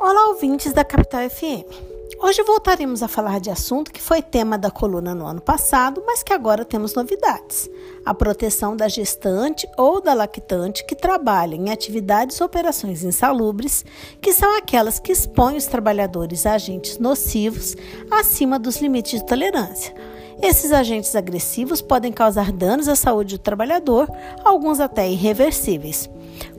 Olá, ouvintes da Capital FM. Hoje voltaremos a falar de assunto que foi tema da coluna no ano passado, mas que agora temos novidades: a proteção da gestante ou da lactante que trabalha em atividades ou operações insalubres, que são aquelas que expõem os trabalhadores a agentes nocivos acima dos limites de tolerância. Esses agentes agressivos podem causar danos à saúde do trabalhador, alguns até irreversíveis.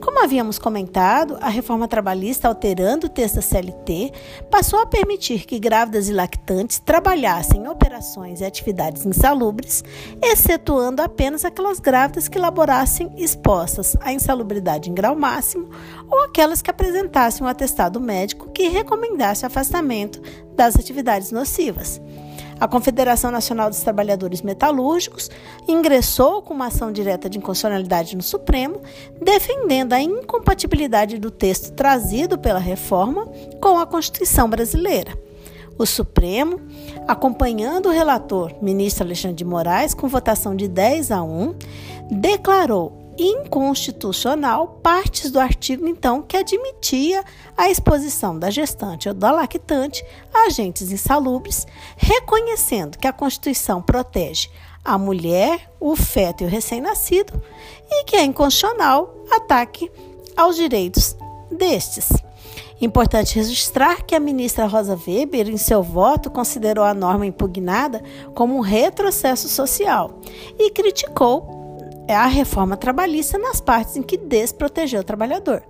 Como havíamos comentado, a reforma trabalhista, alterando o texto da CLT, passou a permitir que grávidas e lactantes trabalhassem em operações e atividades insalubres, excetuando apenas aquelas grávidas que laborassem expostas à insalubridade em grau máximo ou aquelas que apresentassem um atestado médico que recomendasse afastamento das atividades nocivas. A Confederação Nacional dos Trabalhadores Metalúrgicos ingressou com uma ação direta de inconstitucionalidade no Supremo, defendendo a incompatibilidade do texto trazido pela reforma com a Constituição brasileira. O Supremo, acompanhando o relator, ministro Alexandre de Moraes, com votação de 10 a 1, declarou inconstitucional partes do artigo, então, que admitia a exposição da gestante ou da lactante a agentes insalubres, reconhecendo que a Constituição protege a mulher, o feto e o recém-nascido e que é inconstitucional ataque aos direitos destes. Importante registrar que a ministra Rosa Weber, em seu voto, considerou a norma impugnada como um retrocesso social e criticou é a reforma trabalhista nas partes em que desprotegeu o trabalhador.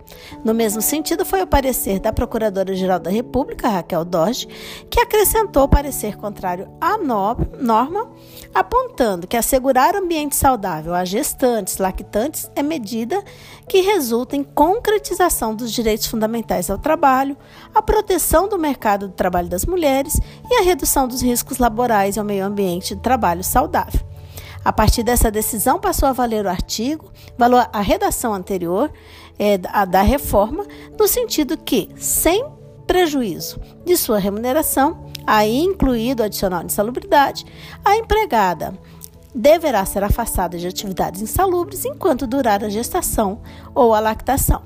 No mesmo sentido, foi o parecer da Procuradora-Geral da República, Raquel Dodge, que acrescentou parecer contrário à norma, apontando que assegurar ambiente saudável a gestantes, lactantes, é medida que resulta em concretização dos direitos fundamentais ao trabalho, a proteção do mercado do trabalho das mulheres e a redução dos riscos laborais ao meio ambiente de trabalho saudável. A partir dessa decisão, passou a valer o artigo, valor a redação anterior é, a da reforma, no sentido que, sem prejuízo de sua remuneração, aí incluído o adicional de insalubridade, a empregada deverá ser afastada de atividades insalubres enquanto durar a gestação ou a lactação.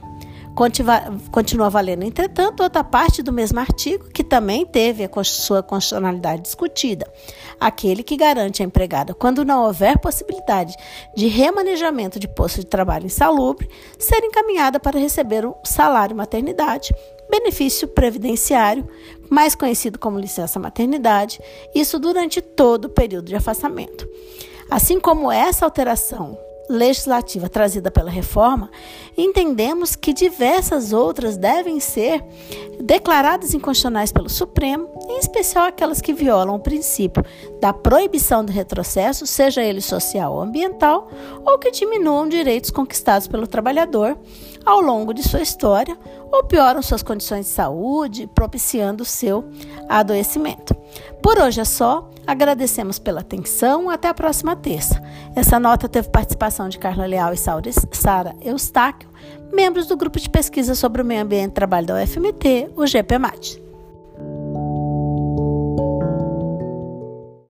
Continua valendo, entretanto, outra parte do mesmo artigo que também teve a sua constitucionalidade discutida, aquele que garante à empregada, quando não houver possibilidade de remanejamento de posto de trabalho insalubre, ser encaminhada para receber o salário maternidade, benefício previdenciário, mais conhecido como licença maternidade, isso durante todo o período de afastamento. Assim como essa alteração legislativa trazida pela reforma, entendemos que diversas outras devem ser declaradas inconstitucionais pelo Supremo, em especial aquelas que violam o princípio da proibição do retrocesso, seja ele social ou ambiental, ou que diminuam direitos conquistados pelo trabalhador ao longo de sua história, ou pioram suas condições de saúde, propiciando seu adoecimento. Por hoje é só. Agradecemos pela atenção. Até a próxima terça. Essa nota teve participação de Carla Leal e Sara Eustáquio, membros do grupo de pesquisa sobre o meio ambiente e trabalho da UFMT, o GPMAT.